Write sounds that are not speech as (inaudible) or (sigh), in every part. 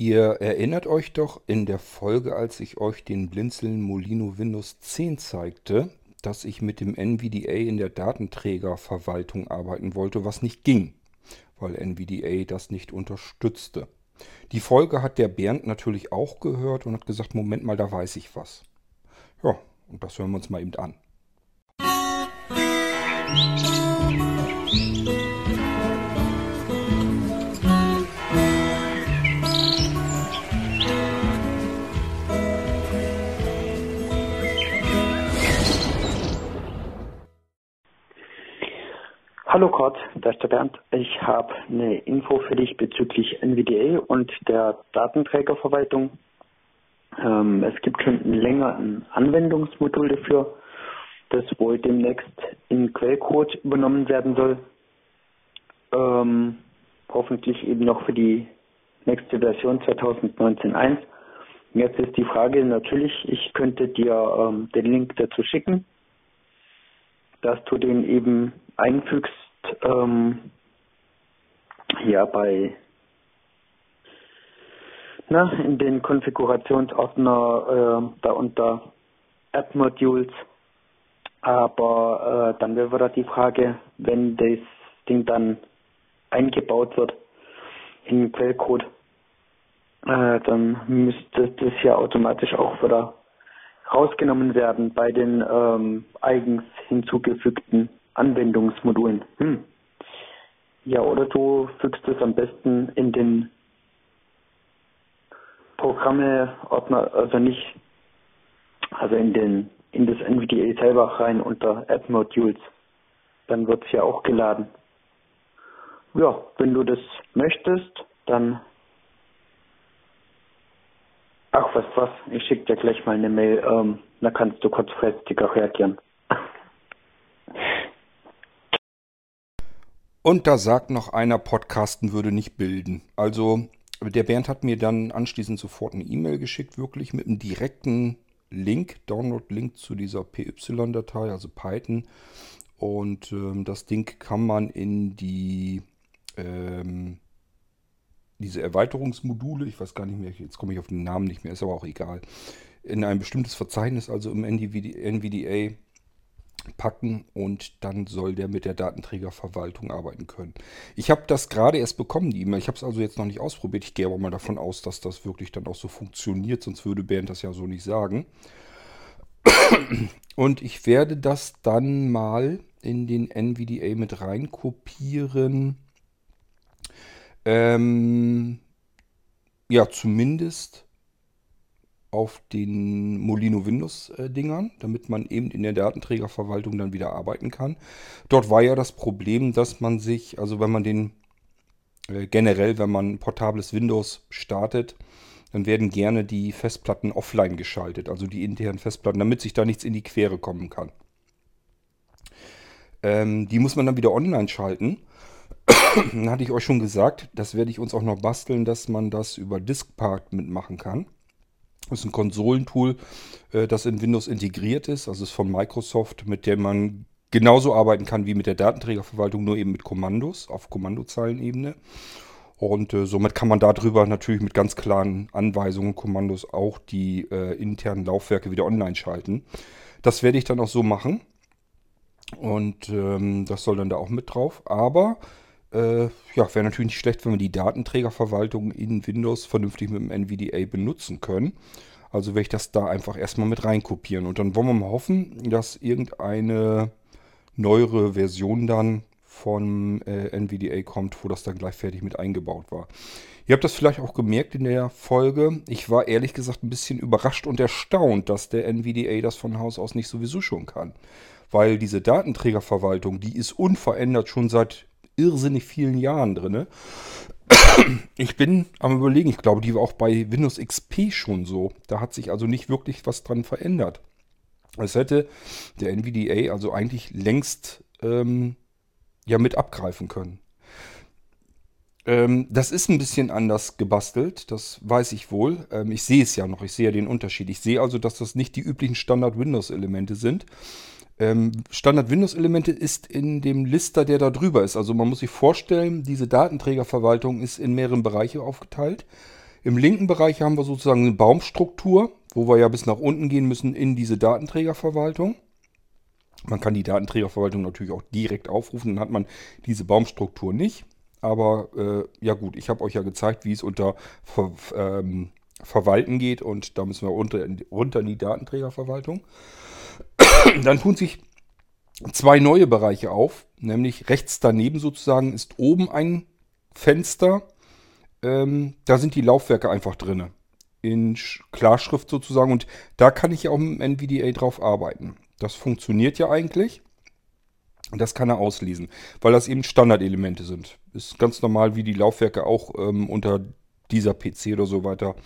Ihr erinnert euch doch in der Folge, als ich euch den Blinzeln Molino Windows 10 zeigte, dass ich mit dem NVDA in der Datenträgerverwaltung arbeiten wollte, was nicht ging, weil NVDA das nicht unterstützte. Die Folge hat der Bernd natürlich auch gehört und hat gesagt, Moment mal, da weiß ich was. Ja, und das hören wir uns mal eben an. Hallo Kurt, da ist der Bernd. Ich habe eine Info für dich bezüglich NVDA und der Datenträgerverwaltung. Ähm, es gibt schon länger ein Anwendungsmodul dafür, das wohl demnächst in Quellcode übernommen werden soll. Ähm, hoffentlich eben noch für die nächste Version 2019.1. Jetzt ist die Frage natürlich, ich könnte dir ähm, den Link dazu schicken, dass du den eben einfügst ähm, ja bei na, in den Konfigurationsordner äh, da unter App Modules. Aber äh, dann wäre wieder die Frage, wenn das Ding dann eingebaut wird in Quellcode, äh, dann müsste das ja automatisch auch wieder rausgenommen werden bei den ähm, eigens hinzugefügten Anwendungsmodulen. Hm. Ja, oder du fügst es am besten in den Programme-Ordner, also nicht, also in den in das NVDA selber rein unter App Modules. Dann wird es ja auch geladen. Ja, wenn du das möchtest, dann Ach, was was, ich schicke dir gleich mal eine Mail, ähm, da kannst du kurzfristig auch reagieren. Und da sagt noch einer, Podcasten würde nicht bilden. Also der Bernd hat mir dann anschließend sofort eine E-Mail geschickt, wirklich mit einem direkten Link, Download-Link zu dieser PY-Datei, also Python. Und ähm, das Ding kann man in die ähm, diese Erweiterungsmodule, ich weiß gar nicht mehr, jetzt komme ich auf den Namen nicht mehr, ist aber auch egal, in ein bestimmtes Verzeichnis, also im NVDA, packen und dann soll der mit der Datenträgerverwaltung arbeiten können. Ich habe das gerade erst bekommen, die E-Mail. Ich habe es also jetzt noch nicht ausprobiert. Ich gehe aber mal davon aus, dass das wirklich dann auch so funktioniert, sonst würde Bernd das ja so nicht sagen. (coughs) Und ich werde das dann mal in den NVDA mit rein kopieren. Ähm, ja, zumindest auf den Molino Windows äh, damit man eben in der Datenträgerverwaltung dann wieder arbeiten kann. Dort war ja das Problem, dass man sich, also wenn man den äh, generell, wenn man portables Windows startet, dann werden gerne die Festplatten offline geschaltet, also die internen Festplatten, damit sich da nichts in die Quere kommen kann. Ähm, die muss man dann wieder online schalten. dann hatte ich euch schon gesagt, das werde ich uns auch noch basteln, dass man das über Diskpart mitmachen kann. Ist ein Konsolentool, äh, das in Windows integriert ist. Also ist von Microsoft, mit dem man genauso arbeiten kann wie mit der Datenträgerverwaltung, nur eben mit Kommandos auf Kommandozeilenebene. Und äh, somit kann man darüber natürlich mit ganz klaren Anweisungen, Kommandos auch die äh, internen Laufwerke wieder online schalten. Das werde ich dann auch so machen. Und ähm, das soll dann da auch mit drauf. Aber äh, ja, wäre natürlich nicht schlecht, wenn wir die Datenträgerverwaltung in Windows vernünftig mit dem NVDA benutzen können. Also werde ich das da einfach erstmal mit reinkopieren. Und dann wollen wir mal hoffen, dass irgendeine neuere Version dann von äh, NVDA kommt, wo das dann gleich fertig mit eingebaut war. Ihr habt das vielleicht auch gemerkt in der Folge. Ich war ehrlich gesagt ein bisschen überrascht und erstaunt, dass der NVDA das von Haus aus nicht sowieso schon kann. Weil diese Datenträgerverwaltung, die ist unverändert schon seit irrsinnig vielen Jahren drin. Ich bin am überlegen, ich glaube, die war auch bei Windows XP schon so. Da hat sich also nicht wirklich was dran verändert. Es hätte der NVDA also eigentlich längst ähm, ja mit abgreifen können. Ähm, das ist ein bisschen anders gebastelt, das weiß ich wohl. Ähm, ich sehe es ja noch, ich sehe ja den Unterschied. Ich sehe also, dass das nicht die üblichen Standard-Windows-Elemente sind, ähm, Standard-Windows-Elemente ist in dem Lister, der da drüber ist. Also man muss sich vorstellen, diese Datenträgerverwaltung ist in mehreren Bereiche aufgeteilt. Im linken Bereich haben wir sozusagen eine Baumstruktur, wo wir ja bis nach unten gehen müssen in diese Datenträgerverwaltung. Man kann die Datenträgerverwaltung natürlich auch direkt aufrufen, dann hat man diese Baumstruktur nicht. Aber äh, ja gut, ich habe euch ja gezeigt, wie es unter Ver ähm, Verwalten geht und da müssen wir runter in, runter in die Datenträgerverwaltung. (clears throat) dann tun sich zwei neue Bereiche auf, nämlich rechts daneben sozusagen ist oben ein Fenster. Ähm, da sind die Laufwerke einfach drin. In Klarschrift sozusagen. Und da kann ich ja auch mit NVDA drauf arbeiten. Das funktioniert ja eigentlich. Das kann er auslesen, weil das eben Standardelemente sind. Ist ganz normal, wie die Laufwerke auch ähm, unter dieser PC oder so weiter,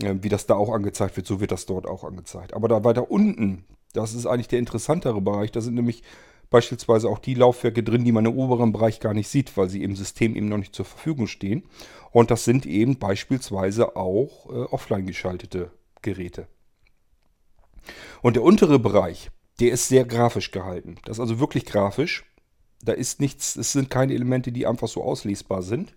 äh, wie das da auch angezeigt wird, so wird das dort auch angezeigt. Aber da weiter unten, das ist eigentlich der interessantere Bereich. Da sind nämlich beispielsweise auch die Laufwerke drin, die man im oberen Bereich gar nicht sieht, weil sie im System eben noch nicht zur Verfügung stehen. Und das sind eben beispielsweise auch äh, offline geschaltete Geräte. Und der untere Bereich, der ist sehr grafisch gehalten. Das ist also wirklich grafisch. Da ist nichts, es sind keine Elemente, die einfach so auslesbar sind.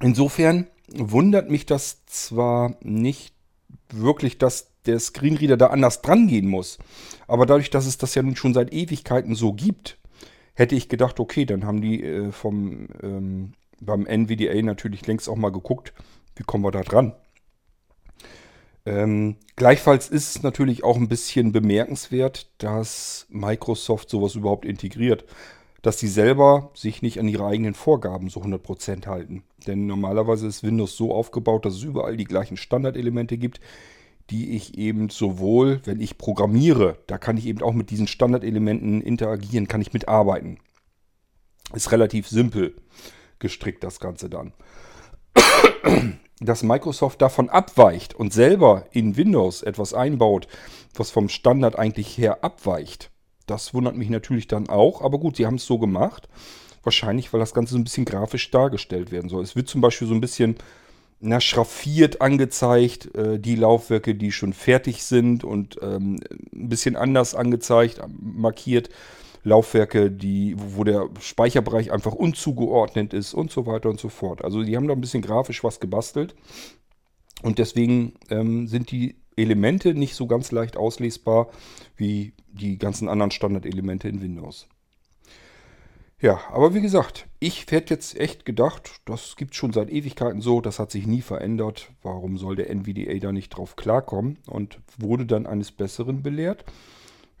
Insofern wundert mich das zwar nicht wirklich, dass der Screenreader da anders dran gehen muss. Aber dadurch, dass es das ja nun schon seit Ewigkeiten so gibt, hätte ich gedacht, okay, dann haben die äh, vom ähm, beim NVDA natürlich längst auch mal geguckt, wie kommen wir da dran. Ähm, gleichfalls ist es natürlich auch ein bisschen bemerkenswert, dass Microsoft sowas überhaupt integriert. Dass sie selber sich nicht an ihre eigenen Vorgaben so 100% halten. Denn normalerweise ist Windows so aufgebaut, dass es überall die gleichen Standardelemente gibt, die ich eben sowohl, wenn ich programmiere, da kann ich eben auch mit diesen Standardelementen interagieren, kann ich mitarbeiten. Ist relativ simpel gestrickt das Ganze dann. (coughs) Dass Microsoft davon abweicht und selber in Windows etwas einbaut, was vom Standard eigentlich her abweicht, das wundert mich natürlich dann auch. Aber gut, sie haben es so gemacht. Wahrscheinlich, weil das Ganze so ein bisschen grafisch dargestellt werden soll. Es wird zum Beispiel so ein bisschen na, schraffiert angezeigt, äh, die Laufwerke, die schon fertig sind und ähm, ein bisschen anders angezeigt, markiert. Laufwerke, die, wo der Speicherbereich einfach unzugeordnet ist und so weiter und so fort. Also die haben da ein bisschen grafisch was gebastelt. Und deswegen ähm, sind die Elemente nicht so ganz leicht auslesbar wie die ganzen anderen Standardelemente in Windows. Ja, aber wie gesagt, ich hätte jetzt echt gedacht, das gibt schon seit Ewigkeiten so, das hat sich nie verändert. Warum soll der NVDA da nicht drauf klarkommen? Und wurde dann eines Besseren belehrt.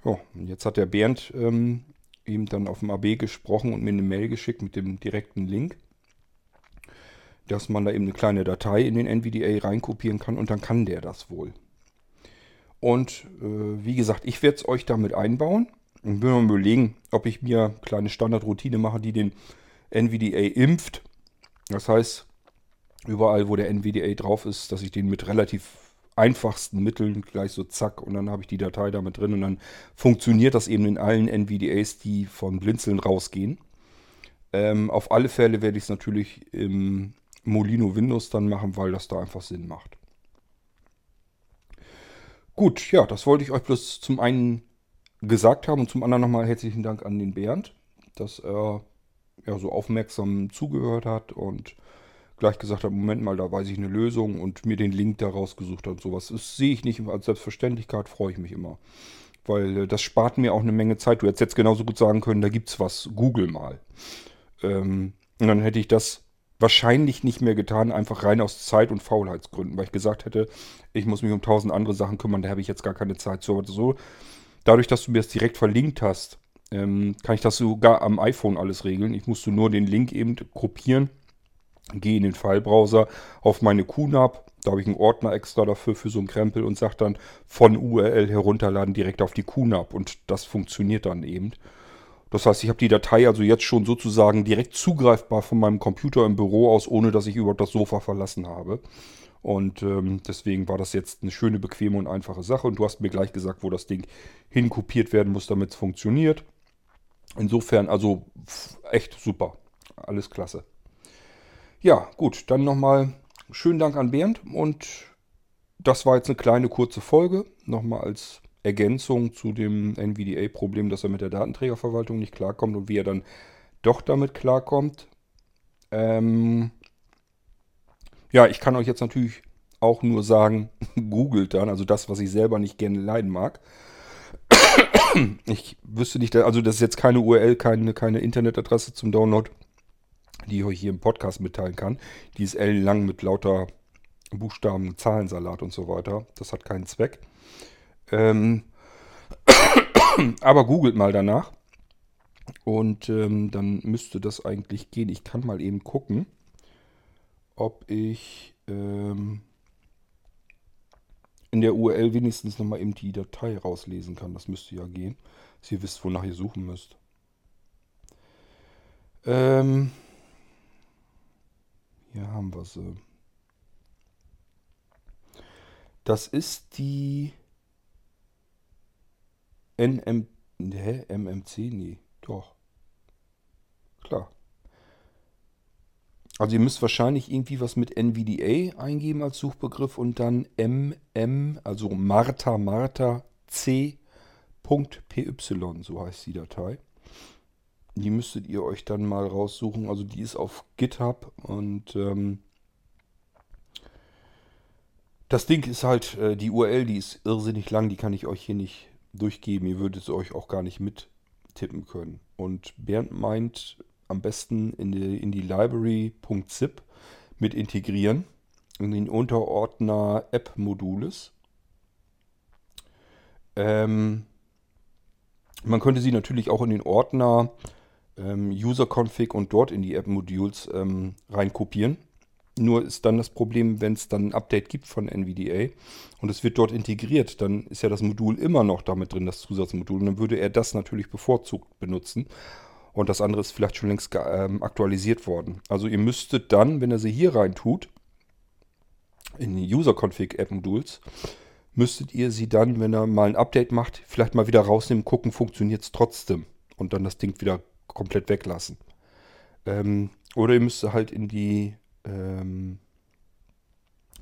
Ja, und jetzt hat der Bernd ähm, eben dann auf dem AB gesprochen und mir eine Mail geschickt mit dem direkten Link, dass man da eben eine kleine Datei in den NVDA reinkopieren kann und dann kann der das wohl. Und äh, wie gesagt, ich werde es euch damit einbauen. Und will mal überlegen, ob ich mir eine kleine Standardroutine mache, die den NVDA impft. Das heißt, überall, wo der NVDA drauf ist, dass ich den mit relativ einfachsten Mitteln gleich so zack und dann habe ich die Datei damit drin und dann funktioniert das eben in allen NVDAs, die von Blinzeln rausgehen. Ähm, auf alle Fälle werde ich es natürlich im Molino Windows dann machen, weil das da einfach Sinn macht. Gut, ja, das wollte ich euch bloß zum einen gesagt haben und zum anderen nochmal herzlichen Dank an den Bernd, dass er ja, so aufmerksam zugehört hat und gleich gesagt hat, Moment mal, da weiß ich eine Lösung und mir den Link daraus gesucht hat und sowas. Das sehe ich nicht als Selbstverständlichkeit, freue ich mich immer. Weil äh, das spart mir auch eine Menge Zeit. Du hättest jetzt genauso gut sagen können, da gibt's was, google mal. Ähm, und dann hätte ich das wahrscheinlich nicht mehr getan, einfach rein aus Zeit- und Faulheitsgründen, weil ich gesagt hätte, ich muss mich um tausend andere Sachen kümmern, da habe ich jetzt gar keine Zeit. So, so dadurch, dass du mir das direkt verlinkt hast, ähm, kann ich das sogar am iPhone alles regeln. Ich musste nur den Link eben kopieren gehe in den Filebrowser auf meine QNAP, da habe ich einen Ordner extra dafür für so einen Krempel und sage dann von URL herunterladen direkt auf die QNAP und das funktioniert dann eben. Das heißt, ich habe die Datei also jetzt schon sozusagen direkt zugreifbar von meinem Computer im Büro aus, ohne dass ich überhaupt das Sofa verlassen habe. Und ähm, deswegen war das jetzt eine schöne, bequeme und einfache Sache. Und du hast mir gleich gesagt, wo das Ding hinkopiert werden muss, damit es funktioniert. Insofern also echt super. Alles klasse. Ja, gut, dann nochmal schönen Dank an Bernd und das war jetzt eine kleine kurze Folge. Nochmal als Ergänzung zu dem NVDA-Problem, dass er mit der Datenträgerverwaltung nicht klarkommt und wie er dann doch damit klarkommt. Ähm, Ja, ich kann euch jetzt natürlich auch nur sagen, (laughs) googelt dann, also das, was ich selber nicht gerne leiden mag. Ich wüsste nicht, also das ist jetzt keine URL, keine, keine Internetadresse zum Download, die ich euch hier im Podcast mitteilen kann. Die ist ellenlang mit lauter Buchstaben, Zahlensalat und so weiter. Das hat keinen Zweck. Ähm, aber googelt mal danach. Und ähm, dann müsste das eigentlich gehen. Ich kann mal eben gucken, ob ich ähm, in der URL wenigstens nochmal eben die Datei rauslesen kann. Das müsste ja gehen, dass ihr wisst, wonach ihr suchen müsst. Ähm, hier haben wir sie. Das ist die NM. Hä? MMC? Nee, doch. Klar. Also ihr müsst wahrscheinlich irgendwie was mit NVDA eingeben als Suchbegriff und dann MM, also Martha Martha C.py, so heißt die Datei. Die müsstet ihr euch dann mal raussuchen. Also die ist auf GitHub und ähm, das Ding ist halt, äh, die URL, die ist irrsinnig lang, die kann ich euch hier nicht durchgeben. Ihr würdet es euch auch gar nicht mittippen können. Und Bernd meint, am besten in die, in die Library.zip mit integrieren, in den Unterordner App-Modules. Ähm, man könnte sie natürlich auch in den Ordner ähm, User-Config und dort in die App-Modules ähm, reinkopieren. Nur ist dann das Problem, wenn es dann ein Update gibt von NVDA und es wird dort integriert, dann ist ja das Modul immer noch damit drin, das Zusatzmodul. Und dann würde er das natürlich bevorzugt benutzen und das andere ist vielleicht schon längst ähm, aktualisiert worden. Also ihr müsstet dann, wenn er sie hier rein tut, in die User-Config App-Modules, müsstet ihr sie dann, wenn er mal ein Update macht, vielleicht mal wieder rausnehmen, gucken, funktioniert es trotzdem und dann das Ding wieder komplett weglassen. Ähm, oder ihr müsst halt in die, ähm,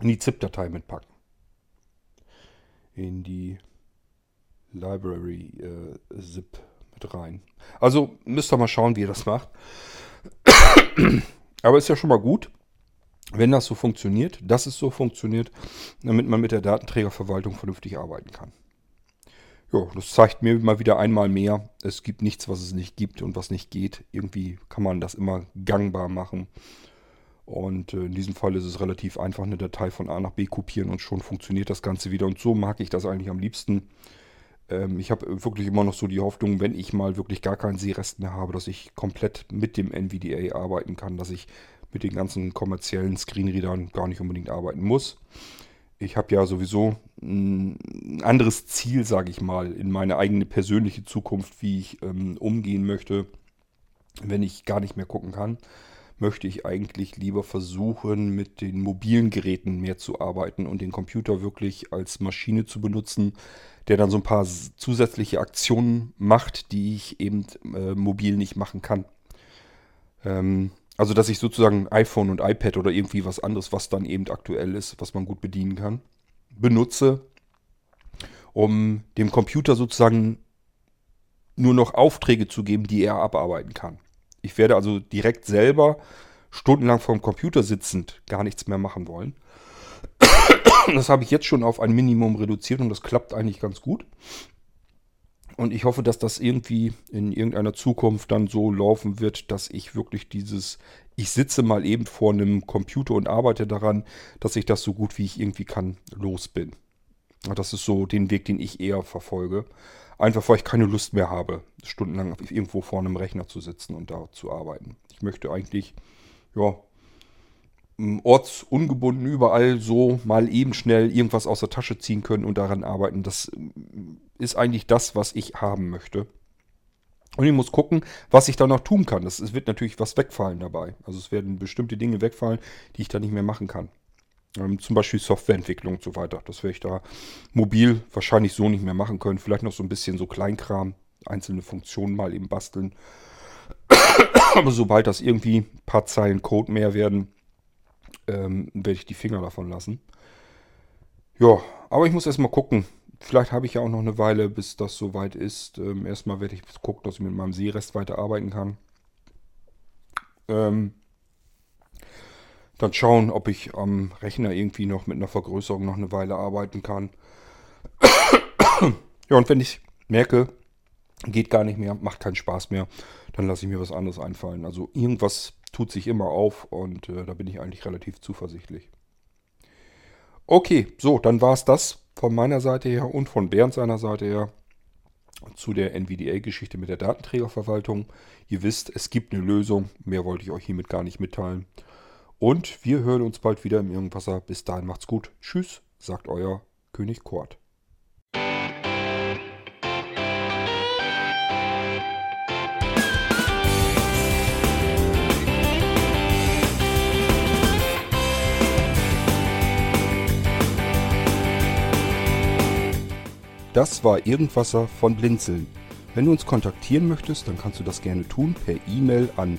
die ZIP-Datei mitpacken. In die Library äh, ZIP mit rein. Also müsst ihr mal schauen, wie ihr das macht. (coughs) Aber ist ja schon mal gut, wenn das so funktioniert, dass es so funktioniert, damit man mit der Datenträgerverwaltung vernünftig arbeiten kann. Ja, das zeigt mir mal wieder einmal mehr, es gibt nichts, was es nicht gibt und was nicht geht. Irgendwie kann man das immer gangbar machen. Und äh, in diesem Fall ist es relativ einfach, eine Datei von A nach B kopieren und schon funktioniert das Ganze wieder. Und so mag ich das eigentlich am liebsten. Ähm, ich habe wirklich immer noch so die Hoffnung, wenn ich mal wirklich gar keinen Seerest mehr habe, dass ich komplett mit dem NVDA arbeiten kann, dass ich mit den ganzen kommerziellen Screenreadern gar nicht unbedingt arbeiten muss. Ich habe ja sowieso ein anderes Ziel, sage ich mal, in meine eigene persönliche Zukunft, wie ich ähm, umgehen möchte, wenn ich gar nicht mehr gucken kann möchte ich eigentlich lieber versuchen, mit den mobilen Geräten mehr zu arbeiten und den Computer wirklich als Maschine zu benutzen, der dann so ein paar zusätzliche Aktionen macht, die ich eben äh, mobil nicht machen kann. Ähm, also dass ich sozusagen iPhone und iPad oder irgendwie was anderes, was dann eben aktuell ist, was man gut bedienen kann, benutze, um dem Computer sozusagen nur noch Aufträge zu geben, die er abarbeiten kann. Ich werde also direkt selber stundenlang vor dem Computer sitzend gar nichts mehr machen wollen. (coughs) Das habe ich jetzt schon auf ein Minimum reduziert und das klappt eigentlich ganz gut. Und ich hoffe, dass das irgendwie in irgendeiner Zukunft dann so laufen wird, dass ich wirklich dieses, ich sitze mal eben vor einem Computer und arbeite daran, dass ich das so gut wie ich irgendwie kann los bin. Das ist so den Weg, den ich eher verfolge. Einfach weil ich keine Lust mehr habe, stundenlang irgendwo vor einem Rechner zu sitzen und da zu arbeiten. Ich möchte eigentlich, ja, ortsungebunden überall so mal eben schnell irgendwas aus der Tasche ziehen können und daran arbeiten. Das ist eigentlich das, was ich haben möchte. Und ich muss gucken, was ich da noch tun kann. Es wird natürlich was wegfallen dabei. Also es werden bestimmte Dinge wegfallen, die ich da nicht mehr machen kann. Ähm, zum Beispiel Softwareentwicklung und so weiter. Das werde ich da mobil wahrscheinlich so nicht mehr machen können. Vielleicht noch so ein bisschen so Kleinkram, einzelne Funktionen mal eben basteln. (coughs) Aber sobald das irgendwie ein paar Zeilen Code mehr werden, ähm, werde ich die Finger davon lassen. Ja, aber ich muss erstmal gucken. Vielleicht habe ich ja auch noch eine Weile, bis das soweit ist. Ähm, erstmal werde ich gucken, dass ich mit meinem Seerest weiterarbeiten kann. Ähm, Dann schauen, ob ich am Rechner irgendwie noch mit einer Vergrößerung noch eine Weile arbeiten kann. (coughs) ja, und wenn ich merke, geht gar nicht mehr, macht keinen Spaß mehr, dann lasse ich mir was anderes einfallen. Also irgendwas tut sich immer auf und äh, da bin ich eigentlich relativ zuversichtlich. Okay, so, dann war es das von meiner Seite her und von Bernd seiner Seite her zu der NVDA-Geschichte mit der Datenträgerverwaltung. Ihr wisst, es gibt eine Lösung. Mehr wollte ich euch hiermit gar nicht mitteilen. Und wir hören uns bald wieder im Irgendwasser. Bis dahin macht's gut. Tschüss, sagt euer König Kort. Das war Irgendwasser von Blinzeln. Wenn du uns kontaktieren möchtest, dann kannst du das gerne tun per E-Mail an